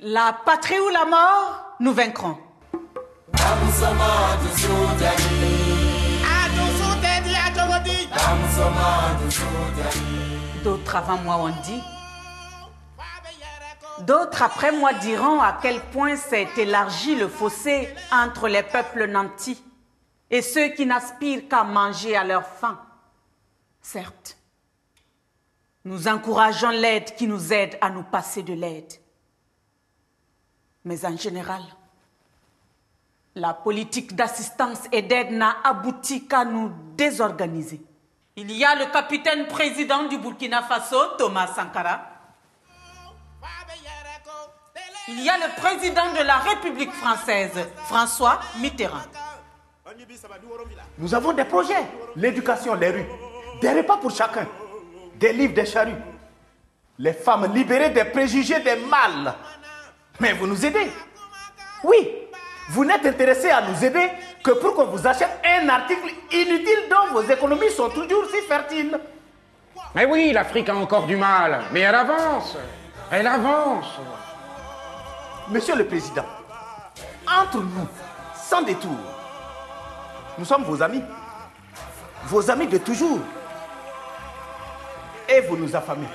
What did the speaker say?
La patrie ou la mort, nous vaincrons. D'autres avant moi ont dit. D'autres après moi diront à quel point s'est élargi le fossé entre les peuples nantis et ceux qui n'aspirent qu'à manger à leur faim. Certes, nous encourageons l'aide qui nous aide à nous passer de l'aide. Mais en général, la politique d'assistance et d'aide n'a abouti qu'à nous désorganiser. Il y a le capitaine président du Burkina Faso, Thomas Sankara. Il y a le président de la République française, François Mitterrand. Nous avons des projets. L'éducation, les rues. Des repas pour chacun. Des livres, des charrues. Les femmes libérées des préjugés, des mâles. Mais vous nous aidez. Oui, vous n'êtes intéressé à nous aider que pour qu'on vous achète un article inutile dont vos économies sont toujours si fertiles. Mais oui, l'Afrique a encore du mal, mais elle avance. Elle avance. Monsieur le Président, entre nous, sans détour, nous sommes vos amis. Vos amis de toujours. Et vous nous affamez.